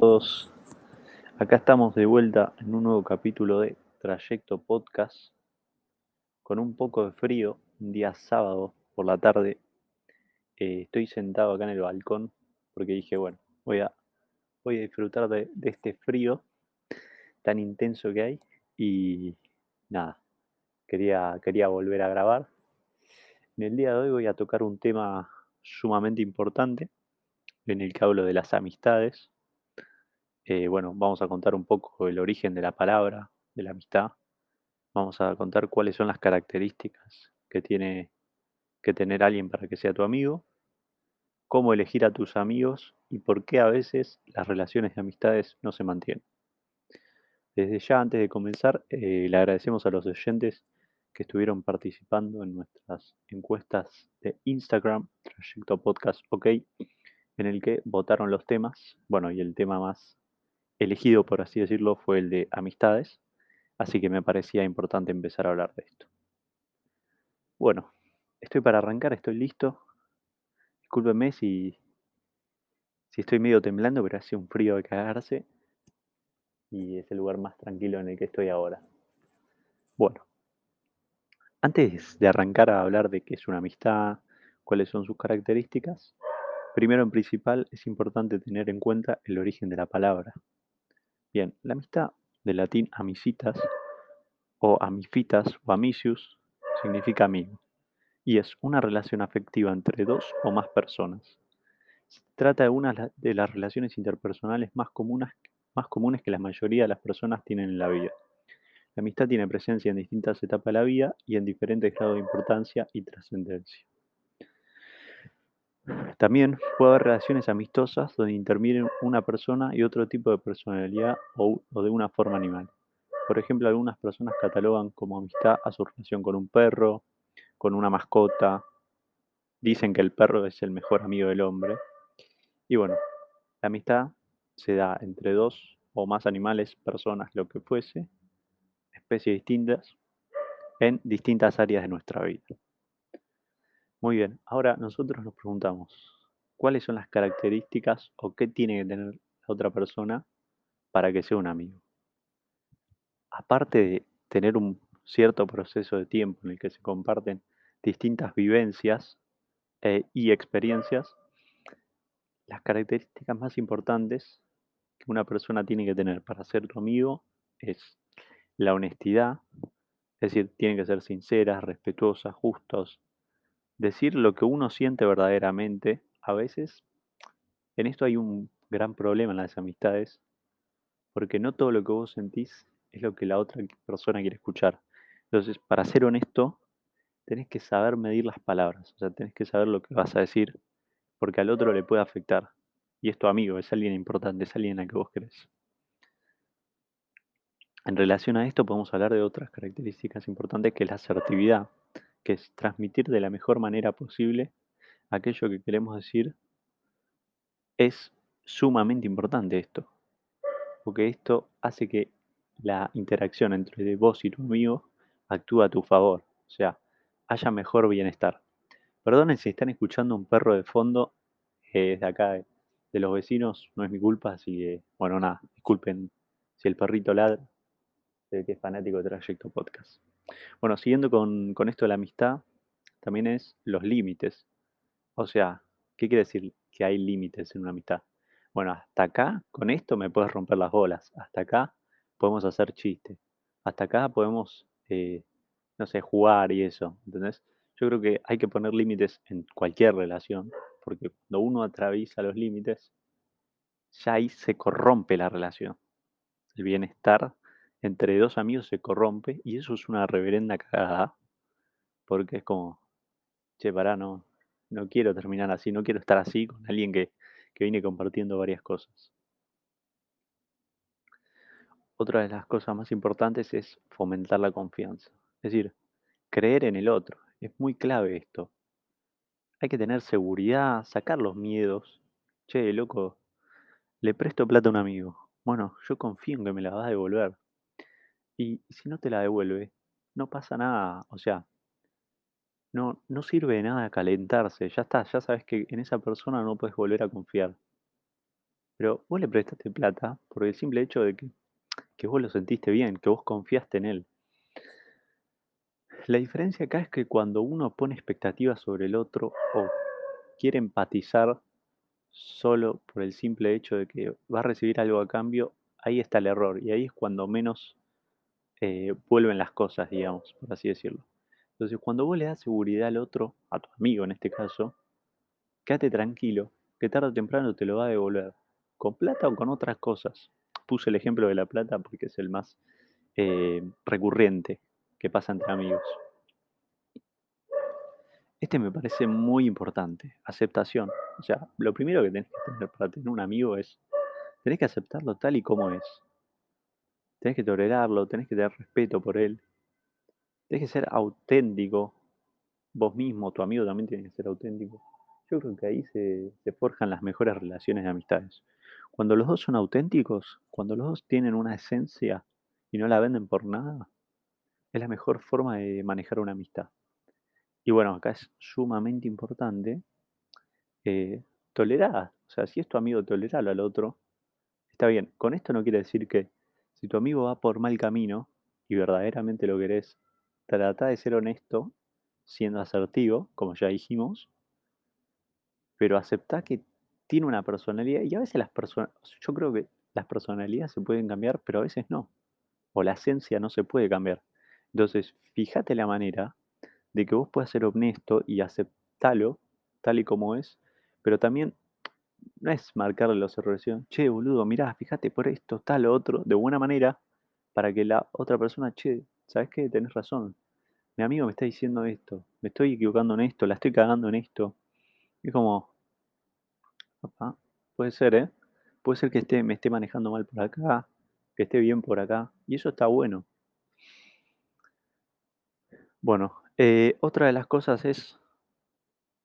todos. Acá estamos de vuelta en un nuevo capítulo de Trayecto Podcast con un poco de frío, un día sábado por la tarde. Eh, estoy sentado acá en el balcón porque dije, bueno, voy a, voy a disfrutar de, este frío tan intenso que hay y nada, quería, quería volver a grabar. En el día de hoy voy a tocar un tema sumamente importante en el que hablo de las amistades. Eh, bueno, vamos a contar un poco el origen de la palabra, de la amistad. Vamos a contar cuáles son las características que tiene que tener alguien para que sea tu amigo, cómo elegir a tus amigos y por qué a veces las relaciones de amistades no se mantienen. Desde ya, antes de comenzar, eh, le agradecemos a los oyentes que estuvieron participando en nuestras encuestas de Instagram, Trayecto Podcast OK, en el que votaron los temas. Bueno, y el tema más elegido, por así decirlo, fue el de amistades. Así que me parecía importante empezar a hablar de esto. Bueno, estoy para arrancar, estoy listo. Discúlpenme si, si estoy medio temblando, pero hace un frío de cagarse. Y es el lugar más tranquilo en el que estoy ahora. Bueno, antes de arrancar a hablar de qué es una amistad, cuáles son sus características, primero en principal es importante tener en cuenta el origen de la palabra. Bien, la amistad del latín amicitas o amifitas o amicius significa amigo y es una relación afectiva entre dos o más personas. Se trata de una de las relaciones interpersonales más comunes, más comunes que la mayoría de las personas tienen en la vida. La amistad tiene presencia en distintas etapas de la vida y en diferentes grados de importancia y trascendencia. También puede haber relaciones amistosas donde intervienen una persona y otro tipo de personalidad o, o, de una forma animal. Por ejemplo, algunas personas catalogan como amistad a su relación con un perro, con una mascota. Dicen que el perro es el mejor amigo del hombre. Y bueno, la amistad se da entre dos o más animales, personas, lo que fuese, especies distintas en distintas áreas de nuestra vida. Muy bien, ahora nosotros nos preguntamos, ¿cuáles son las características o qué tiene que tener la otra persona para que sea un amigo? Aparte de tener un cierto proceso de tiempo en el que se comparten distintas vivencias eh, y experiencias, las características más importantes que una persona tiene que tener para ser tu amigo es la honestidad, es decir, tienen que ser sinceras, respetuosas, justos, decir lo que uno siente verdaderamente. A veces, en esto hay un gran problema en las amistades, porque no todo lo que vos sentís es lo que la otra persona quiere escuchar. Entonces, para ser honesto, tenés que saber medir las palabras, o sea, tenés que saber lo que vas a decir, porque al otro le puede afectar. Y es tu amigo, es alguien importante, es alguien a que vos querés. En relación a esto podemos hablar de otras características importantes que es la asertividad, que es transmitir de la mejor manera posible aquello que queremos decir. Es sumamente importante esto, porque esto hace que la interacción entre vos y tu amigo actúe a tu favor, o sea, haya mejor bienestar. Perdonen si están escuchando un perro de fondo eh, de acá, de, de los vecinos, no es mi culpa, así que, bueno, nada, disculpen si el perrito ladra que es fanático de Trayecto Podcast. Bueno, siguiendo con, con esto de la amistad, también es los límites. O sea, ¿qué quiere decir que hay límites en una amistad? Bueno, hasta acá, con esto me puedes romper las bolas. Hasta acá podemos hacer chistes. Hasta acá podemos, eh, no sé, jugar y eso. ¿Entendés? Yo creo que hay que poner límites en cualquier relación, porque cuando uno atraviesa los límites, ya ahí se corrompe la relación. El bienestar entre dos amigos se corrompe y eso es una reverenda cagada. Porque es como, che, pará, no, no quiero terminar así, no quiero estar así con alguien que, que viene compartiendo varias cosas. Otra de las cosas más importantes es fomentar la confianza. Es decir, creer en el otro. Es muy clave esto. Hay que tener seguridad, sacar los miedos. Che, loco, le presto plata a un amigo. Bueno, yo confío en que me la vas a devolver. Y si no te la devuelve, no pasa nada. O sea, no, no sirve de nada calentarse. Ya está, ya sabes que en esa persona no puedes volver a confiar. pero vos le prestaste plata por el simple hecho de que, que vos lo sentiste bien, que vos confiaste en él. La diferencia acá es que cuando uno pone expectativas sobre el otro o quiere empatizar solo por el simple hecho de que va a recibir algo a cambio, ahí está el error y ahí es cuando menos eh, vuelven las cosas, digamos, por así decirlo. Entonces, cuando vos le das seguridad al otro, a tu amigo en este caso, quédate tranquilo, que tarde o temprano te lo va a devolver, con plata o con otras cosas. Puse el ejemplo de la plata porque es el más eh, recurrente que pasa entre amigos. Este me parece muy importante, aceptación. O sea, lo primero que tenés que tener para tener un amigo es, tenés que aceptarlo tal y como es. Tenés que tolerarlo, tenés que tener respeto por él. Tenés que ser auténtico. Vos mismo, tu amigo también tiene que ser auténtico. Yo creo que ahí se, forjan las mejores relaciones de amistades. Cuando los dos son auténticos, cuando los dos tienen una esencia y no la venden por nada, es la mejor forma de manejar una amistad. Y bueno, acá es sumamente importante eh, tolerar. O sea, si es tu amigo, tolerarlo al otro. Está bien. Con esto no quiere decir que si tu amigo va por mal camino y verdaderamente lo querés, trata de ser honesto, siendo asertivo, como ya dijimos, pero acepta que tiene una personalidad y a veces las personas, yo creo que las personalidades se pueden cambiar, pero a veces no. O la esencia no se puede cambiar. Entonces, fíjate la manera de que vos puedas ser honesto y aceptarlo tal y como es, pero también no es marcarle los errores, che, boludo, mirá, fíjate por esto, tal o otro, de buena manera, para que la otra persona, che, ¿sabes qué? Tenés razón. Mi amigo me está diciendo esto, me estoy equivocando en esto, la estoy cagando en esto. Es como, puede ser, ¿eh? Puede ser que esté, me esté manejando mal por acá, que esté bien por acá, y eso está bueno. Bueno, eh, otra de las cosas es,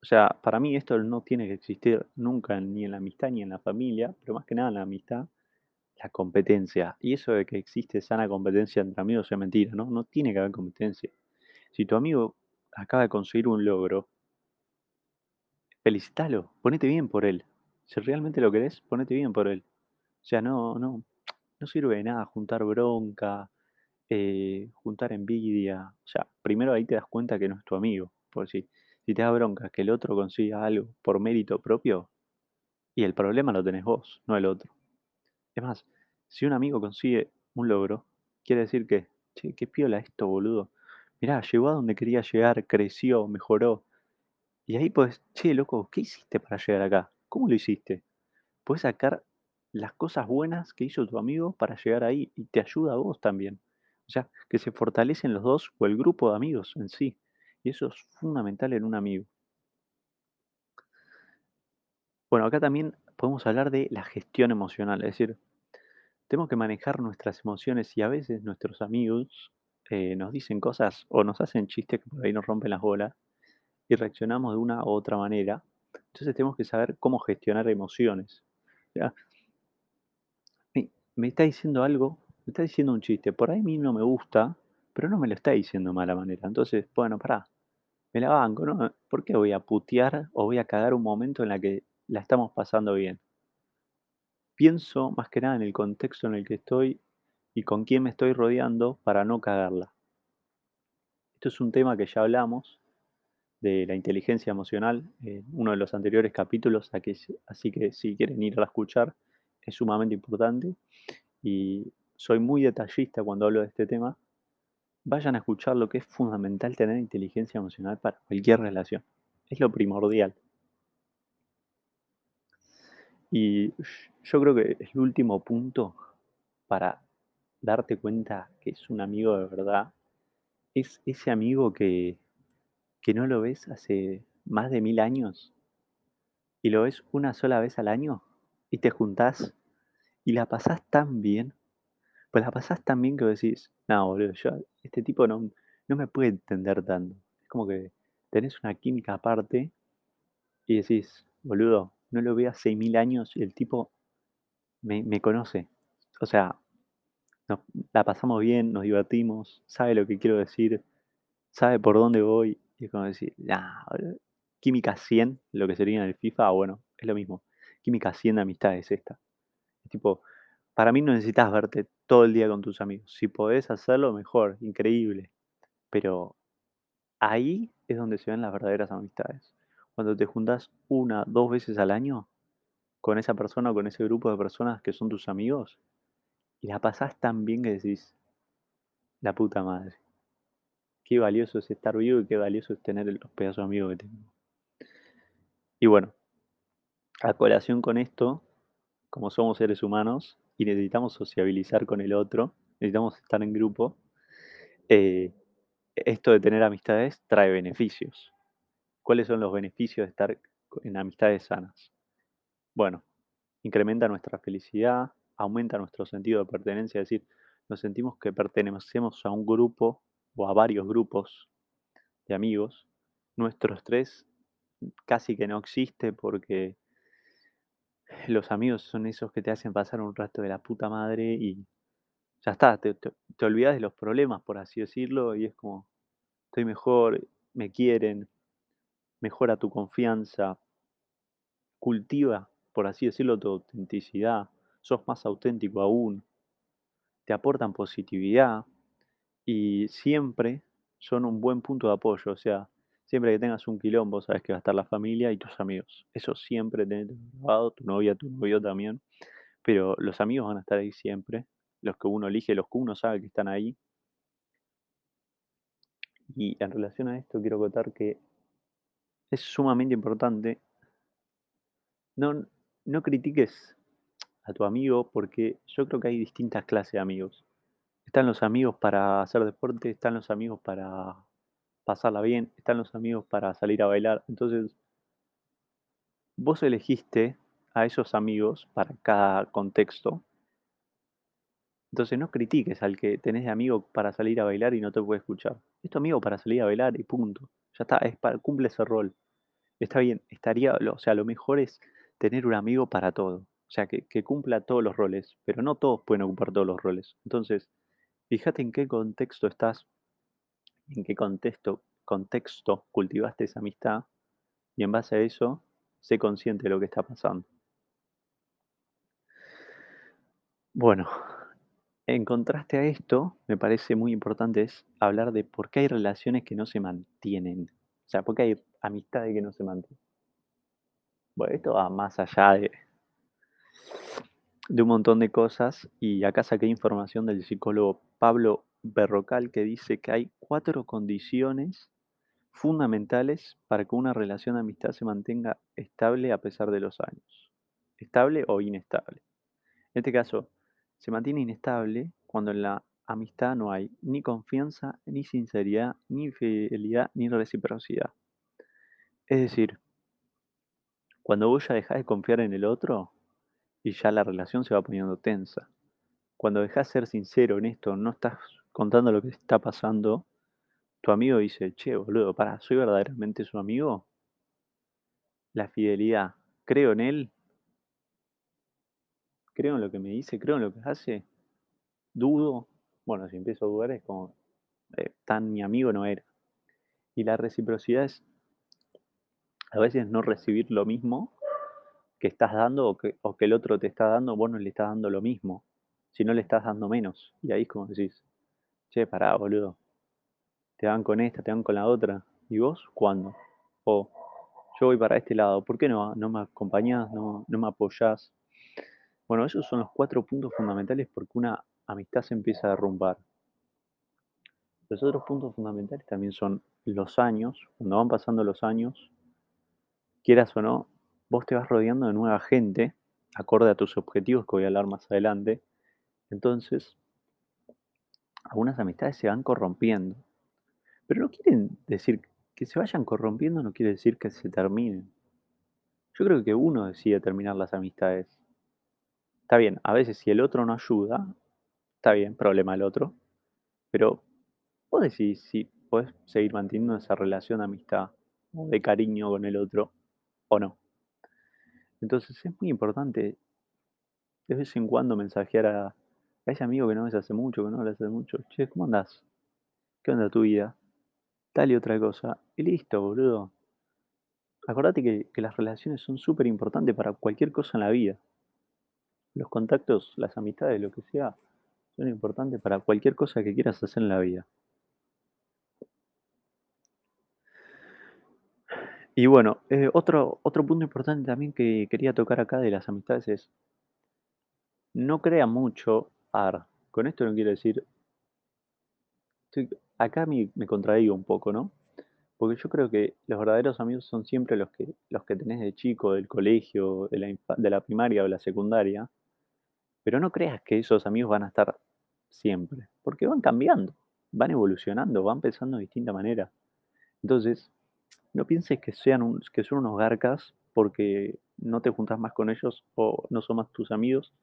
o sea, para mí esto no tiene que existir nunca ni en la amistad ni en la familia, pero más que nada en la amistad, la competencia. Y eso de que existe sana competencia entre amigos es mentira, ¿no? No tiene que haber competencia. Si tu amigo acaba de conseguir un logro, felicítalo, ponete bien por él. Si realmente lo querés, ponete bien por él. O sea, no, no, no sirve de nada juntar bronca, eh, juntar envidia. O sea, primero ahí te das cuenta que no es tu amigo. Por si, si te da bronca que el otro consiga algo por mérito propio, y el problema lo tenés vos, no el otro. Es más, si un amigo consigue un logro, quiere decir que, che, qué piola esto, boludo. Mirá, llegó a donde quería llegar, creció, mejoró. Y ahí pues, che, loco, ¿qué hiciste para llegar acá? ¿Cómo lo hiciste? Puedes sacar las cosas buenas que hizo tu amigo para llegar ahí y te ayuda a vos también. O sea, que se fortalecen los dos o el grupo de amigos en sí. Y eso es fundamental en un amigo. Bueno, acá también podemos hablar de la gestión emocional, es decir, tenemos que manejar nuestras emociones y a veces nuestros amigos eh, nos dicen cosas o nos hacen chistes que por ahí nos rompen las bolas y reaccionamos de una u otra manera. Entonces tenemos que saber cómo gestionar emociones. me está diciendo algo me está diciendo un chiste, por ahí a mí no me gusta, pero no me lo está diciendo de mala manera. Entonces, bueno, pará, me la banco, ¿no? ¿Por qué voy a putear o voy a cagar un momento en la que la estamos pasando bien? Pienso más que nada en el contexto en el que estoy y con quién me estoy rodeando para no cagarla. Esto es un tema que ya hablamos de la inteligencia emocional en uno de los anteriores capítulos, así que si quieren ir a escuchar, es sumamente importante. Y soy muy detallista cuando hablo de este tema, vayan a escuchar lo que es fundamental tener inteligencia emocional para cualquier relación. Es lo primordial. Y yo creo que el último punto para darte cuenta que es un amigo de verdad es ese amigo que, que no lo ves hace más de mil años y lo ves una sola vez al año y te juntás y la pasás tan bien pues la pasás tan bien que decís, no, boludo, yo, este tipo no, no me puede entender tanto. Es como que tenés una química aparte y decís, boludo, no lo veo hace mil años y el tipo me, conoce. O sea, la pasamos bien, nos divertimos, sabe lo que quiero decir, sabe por dónde voy. Y es como decir, nah, química 100, lo que sería en el FIFA, bueno, es lo mismo. Química 100 de amistad es esta. Tipo, para mí no necesitas verte todo el día con tus amigos. Si podés hacerlo, mejor, increíble. Pero ahí es donde se ven las verdaderas amistades. Cuando te juntas una, dos veces al año con esa persona o con ese grupo de personas que son tus amigos y la pasás tan bien que decís, la puta madre. Qué valioso es estar vivo y qué valioso es tener los pedazos amigos que tengo. Y bueno, a colación con esto, como somos seres humanos y necesitamos sociabilizar con el otro, necesitamos estar en grupo, eh, esto de tener amistades trae beneficios. ¿Cuáles son los beneficios de estar en amistades sanas? Bueno, incrementa nuestra felicidad, aumenta nuestro sentido de pertenencia, es decir, nos sentimos que pertenecemos a un grupo o a varios grupos de amigos. Nuestro estrés casi que no existe porque los amigos son esos que te hacen pasar un rato de la puta madre y ya está, te, olvidas de los problemas, por así decirlo, y es como, estoy mejor, me quieren, mejora tu confianza, cultiva, por así decirlo, tu autenticidad, sos más auténtico aún, te aportan positividad y siempre son un buen punto de apoyo, o sea, Siempre que tengas un quilombo, sabes que va a estar la familia y tus amigos. Eso siempre tenés grabado, tu novia, tu novio también. Pero los amigos van a estar ahí siempre. Los que uno elige, los que uno sabe que están ahí. Y en relación a esto quiero contar que es sumamente importante. No, no critiques a tu amigo porque yo creo que hay distintas clases de amigos. Están los amigos para hacer deporte, están los amigos para pasarla bien, están los amigos para salir a bailar. Entonces, vos elegiste a esos amigos para cada contexto. Entonces no critiques al que tenés de amigo para salir a bailar y no te puede escuchar. Es tu amigo para salir a bailar y punto. Ya está, cumple ese rol. Está bien, estaría, o sea, lo mejor es tener un amigo para todo. O sea, que, que cumpla todos los roles, pero no todos pueden ocupar todos los roles. Entonces, fíjate en qué contexto estás en qué contexto, contexto cultivaste esa amistad y en base a eso, sé consciente de lo que está pasando. Bueno, en contraste a esto, me parece muy importante es hablar de por qué hay relaciones que no se mantienen. O sea, por qué hay amistades que no se mantienen. Bueno, esto va más allá de, de un montón de cosas y acá saqué información del psicólogo Pablo Berrocal que dice que hay cuatro condiciones fundamentales para que una relación de amistad se mantenga estable a pesar de los años. Estable o inestable. En este caso, se mantiene inestable cuando en la amistad no hay ni confianza, ni sinceridad, ni fidelidad, ni reciprocidad. Es decir, cuando vos ya dejás de confiar en el otro y ya la relación se va poniendo tensa. Cuando dejas de ser sincero, en esto, no estás contando lo que está pasando, tu amigo dice, che, boludo, para, ¿soy verdaderamente su amigo? La fidelidad, ¿creo en él? ¿Creo en lo que me dice? ¿Creo en lo que hace? ¿Dudo? Bueno, si empiezo a dudar es como, eh, tan mi amigo no era. Y la reciprocidad es a veces no recibir lo mismo que estás dando o que, o que el otro te está dando, vos no le estás dando lo mismo, si no le estás dando menos. Y ahí es como decís, che, pará, boludo. Te van con esta, te van con la otra. ¿Y vos cuándo? O yo voy para este lado, ¿por qué no, no me acompañás, no, no me apoyás? Bueno, esos son los cuatro puntos fundamentales porque una amistad se empieza a derrumbar. Los otros puntos fundamentales también son los años, cuando van pasando los años, quieras o no, vos te vas rodeando de nueva gente, acorde a tus objetivos que voy a hablar más adelante. Entonces, algunas amistades se van corrompiendo. Pero no quieren decir que se vayan corrompiendo, no quiere decir que se terminen. Yo creo que uno decide terminar las amistades. Está bien, a veces si el otro no ayuda, está bien, problema del otro. Pero vos decís si puedes seguir manteniendo esa relación de amistad o de cariño con el otro o no. Entonces es muy importante de vez en cuando mensajear a, a ese amigo que no ves hace mucho, que no hablas hace mucho. Che, ¿cómo andás? ¿Qué onda tu vida? Tal y otra cosa. Y listo, boludo. Acordate que, que las relaciones son súper importantes para cualquier cosa en la vida. los contactos, las amistades, lo que sea, son importantes para cualquier cosa que quieras hacer en la vida. Y bueno, eh, otro, otro punto importante también que quería tocar acá de las amistades es, no crea mucho, con esto no quiero decir, acá me, me contradigo un poco, ¿no? Porque yo creo que los verdaderos amigos son siempre los que, los que tenés de chico, del colegio, de la, de primaria o la secundaria, pero no creas que esos amigos van a estar siempre, porque van cambiando, van evolucionando, van pensando de distinta manera. Entonces, no pienses que, sean que son unos garcas porque no te juntas más con ellos o no son más tus amigos,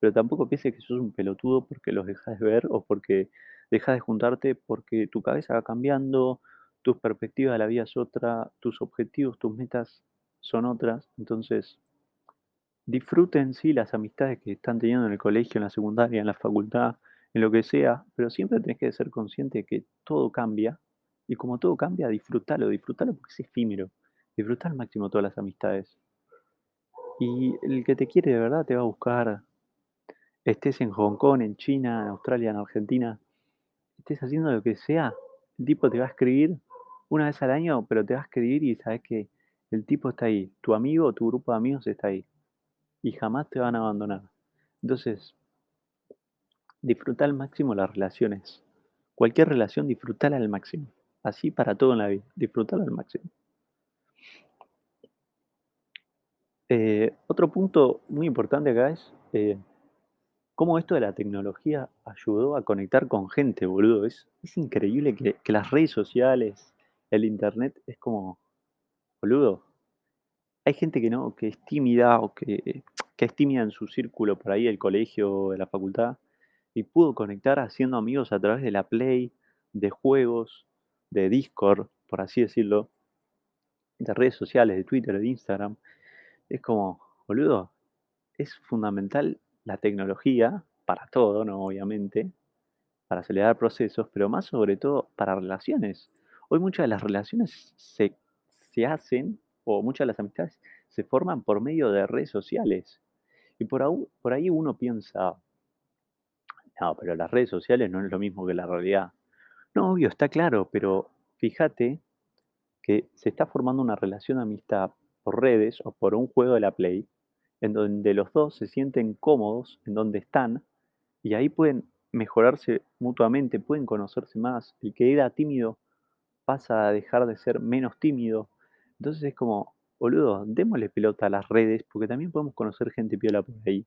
pero tampoco pienses que sos un pelotudo porque los dejas de ver o porque dejas de juntarte porque tu cabeza va cambiando, tus perspectivas de la vida es otra, tus objetivos, tus metas son otras. Entonces, disfruten sí las amistades que están teniendo en el colegio, en la secundaria, en la facultad, en lo que sea, pero siempre tenés que ser consciente de que todo cambia y como todo cambia, disfrútalo, disfrútalo porque es efímero. Disfruta al máximo todas las amistades. Y el que te quiere de verdad te va a buscar, estés en Hong Kong, en China, en Australia, en Argentina, estés haciendo lo que sea, el tipo te va a escribir una vez al año, pero te va a escribir y sabes que el tipo está ahí, tu amigo tu grupo de amigos está ahí y jamás te van a abandonar. Entonces, disfruta al máximo las relaciones. Cualquier relación, disfrútala al máximo. Así para todo en la vida, disfrútala al máximo. Eh, otro punto muy importante acá es eh, cómo esto de la tecnología ayudó a conectar con gente, boludo. Es, increíble que, que las redes sociales, el internet, es como, boludo, hay gente que no, que es tímida o que, que es tímida en su círculo por ahí, el colegio, de la facultad, y pudo conectar haciendo amigos a través de la Play, de juegos, de Discord, por así decirlo, de redes sociales, de Twitter, de Instagram. Es como, boludo, es fundamental la tecnología para todo, ¿no? Obviamente, para acelerar procesos, pero más sobre todo para relaciones. Hoy muchas de las relaciones se, se hacen, o muchas de las amistades se forman por medio de redes sociales. Y por, por ahí uno piensa, no, pero las redes sociales no es lo mismo que la realidad. No, obvio, está claro, pero fíjate que se está formando una relación de amistad por redes o por un juego de la Play, en donde los dos se sienten cómodos en donde están y ahí pueden mejorarse mutuamente, pueden conocerse más. El que era tímido pasa a dejar de ser menos tímido. Entonces es como, boludo, démosle pelota a las redes porque también podemos conocer gente piola por ahí,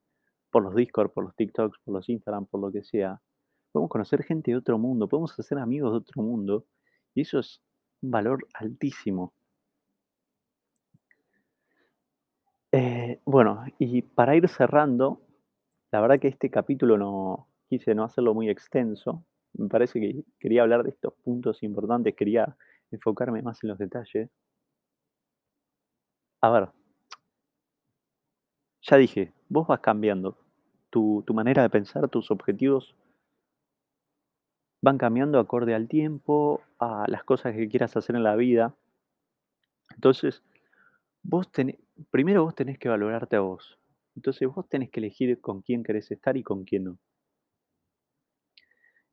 por los Discord, por los TikToks, por los Instagram, por lo que sea. Podemos conocer gente de otro mundo, podemos hacer amigos de otro mundo y eso es un valor altísimo. Eh, bueno, y para ir cerrando, la verdad que este capítulo no quise no hacerlo muy extenso. Me parece que quería hablar de estos puntos importantes, quería enfocarme más en los detalles. A ver, ya dije, vos vas cambiando. Tu, tu manera de pensar, tus objetivos van cambiando acorde al tiempo, a las cosas que quieras hacer en la vida. Entonces, vos tenés, primero vos tenés que valorarte a vos. Entonces vos tenés que elegir con quién querés estar y con quién no.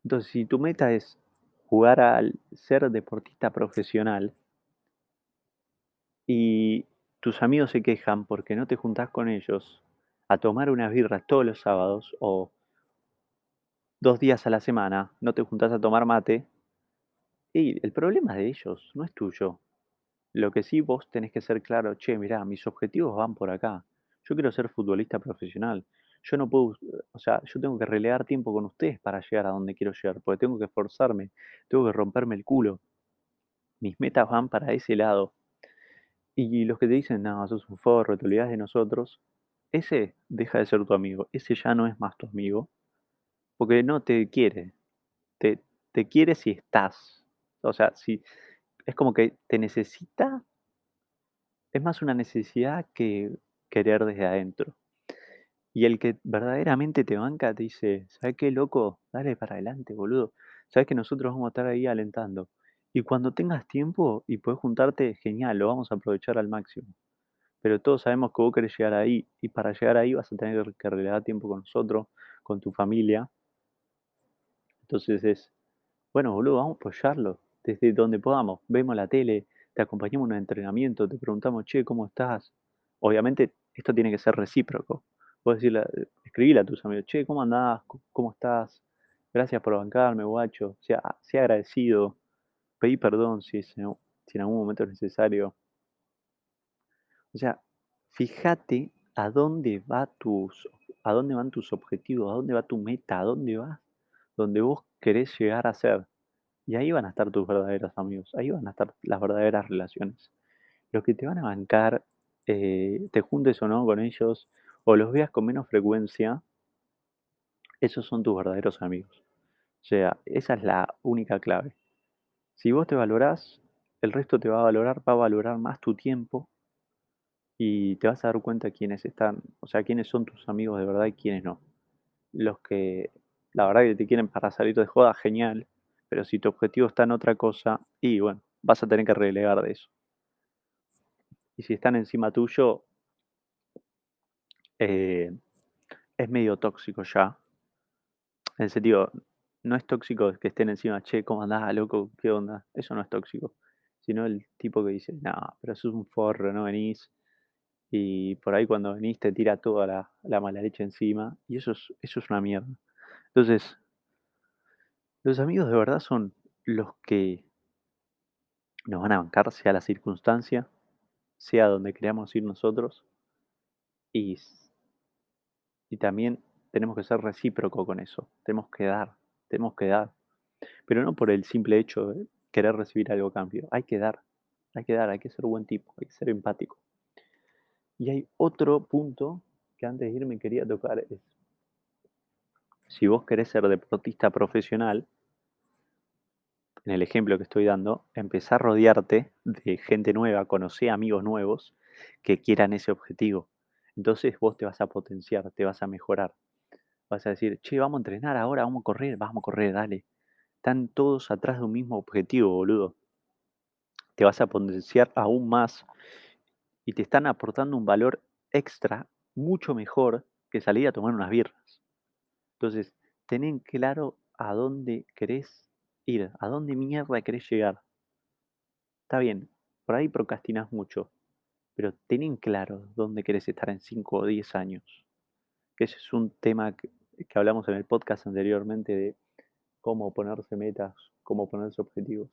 Entonces, si tu meta es jugar al ser deportista profesional y tus amigos se quejan porque no te juntás con ellos a tomar unas birras todos los sábados o dos días a la semana, no te juntás a tomar mate, y el problema es de ellos, no es tuyo. Lo que sí vos tenés que ser claro, che, mirá, mis objetivos van por acá. Yo quiero ser futbolista profesional. Yo no puedo, o sea, yo tengo que relegar tiempo con ustedes para llegar a donde quiero llegar, porque tengo que esforzarme, tengo que romperme el culo. Mis metas van para ese lado. Y los que te dicen, no, sos un forro, te olvidas de nosotros, ese deja de ser tu amigo, ese ya no es más tu amigo, porque no te quiere, te, te quiere si estás. O sea, si es como que te necesita, es más una necesidad que querer desde adentro. Y el que verdaderamente te banca te dice, ¿sabes qué, loco? Dale para adelante, boludo. Sabes que nosotros vamos a estar ahí alentando. Y cuando tengas tiempo y puedes juntarte, genial, lo vamos a aprovechar al máximo. pero todos sabemos que vos querés llegar ahí y para llegar ahí vas a tener que regalar tiempo con nosotros, con tu familia. Entonces es, bueno, boludo, vamos a apoyarlo desde donde podamos. Vemos la tele, te acompañamos en un entrenamiento, te preguntamos, che, ¿cómo estás? Obviamente esto tiene que ser recíproco. Puedes decirle, escribile a tus amigos, che, ¿cómo andás? ¿Cómo estás? Gracias por bancarme, guacho. Sea, sea agradecido. Pedí perdón si, si en algún momento es necesario. O sea, fíjate a dónde va tus, a dónde van tus objetivos, a dónde va tu meta, a dónde vas, donde vos querés llegar a ser. Y ahí van a estar tus verdaderos amigos, ahí van a estar las verdaderas relaciones. Los que te van a bancar, eh, te juntes o no con ellos, o los veas con menos frecuencia, esos son tus verdaderos amigos. O sea, esa es la única clave. Si vos te valorás, el resto te va a valorar, va a valorar más tu tiempo y te vas a dar cuenta quiénes están, o sea, quiénes son tus amigos de verdad y quiénes no. Los que la verdad que te quieren para salir de joda, genial, pero si tu objetivo está en otra cosa, y bueno, vas a tener que relegar de eso. Y si están encima tuyo, eh, es medio tóxico ya. En el sentido, no es tóxico que estén encima, che, ¿cómo andás, loco? ¿Qué onda? Eso no es tóxico. Sino el tipo que dice, no, pero eso es un forro, no venís y por ahí cuando venís te tira toda la, mala leche encima y eso es, eso es una mierda. Entonces, los amigos de verdad son los que nos van a bancar, sea la circunstancia, sea donde queramos ir nosotros y, y también tenemos que ser recíproco con eso, tenemos que dar, tenemos que dar, pero no por el simple hecho de querer recibir algo a cambio, hay que dar, hay que dar, hay que ser buen tipo, hay que ser empático. Y hay otro punto que antes de irme quería tocar es, si vos querés ser deportista profesional, en el ejemplo que estoy dando, empezar a rodearte de gente nueva, conocer amigos nuevos que quieran ese objetivo. Entonces vos te vas a potenciar, te vas a mejorar. Vas a decir, che, vamos a entrenar ahora, vamos a correr, vamos a correr, dale. Están todos atrás de un mismo objetivo, boludo. Te vas a potenciar aún más y te están aportando un valor extra mucho mejor que salir a tomar unas birras. Entonces, ten claro a dónde querés ir, a dónde mierda querés llegar. Está bien, por ahí procrastinas mucho, pero ten claro dónde querés estar en 5 o 10 años. ese es un tema que, que hablamos en el podcast anteriormente de cómo ponerse metas, cómo ponerse objetivos.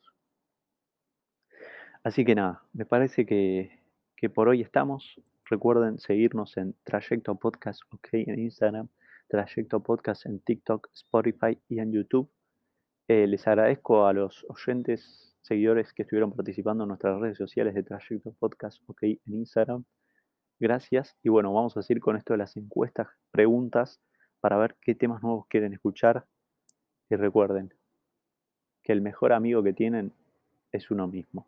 Así que nada, me parece que que por hoy estamos. Recuerden seguirnos en Trayecto Podcast OK en Instagram, Trayecto Podcast en TikTok, Spotify y en YouTube. Eh, les agradezco a los oyentes, seguidores que estuvieron participando en nuestras redes sociales de Trayecto Podcast OK en Instagram. Gracias. Y bueno, vamos a seguir con esto de las encuestas, preguntas, para ver qué temas nuevos quieren escuchar. Y recuerden que el mejor amigo que tienen es uno mismo.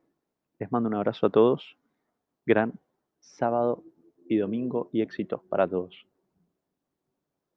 Les mando un abrazo a todos gran sábado y domingo y éxitos para todos.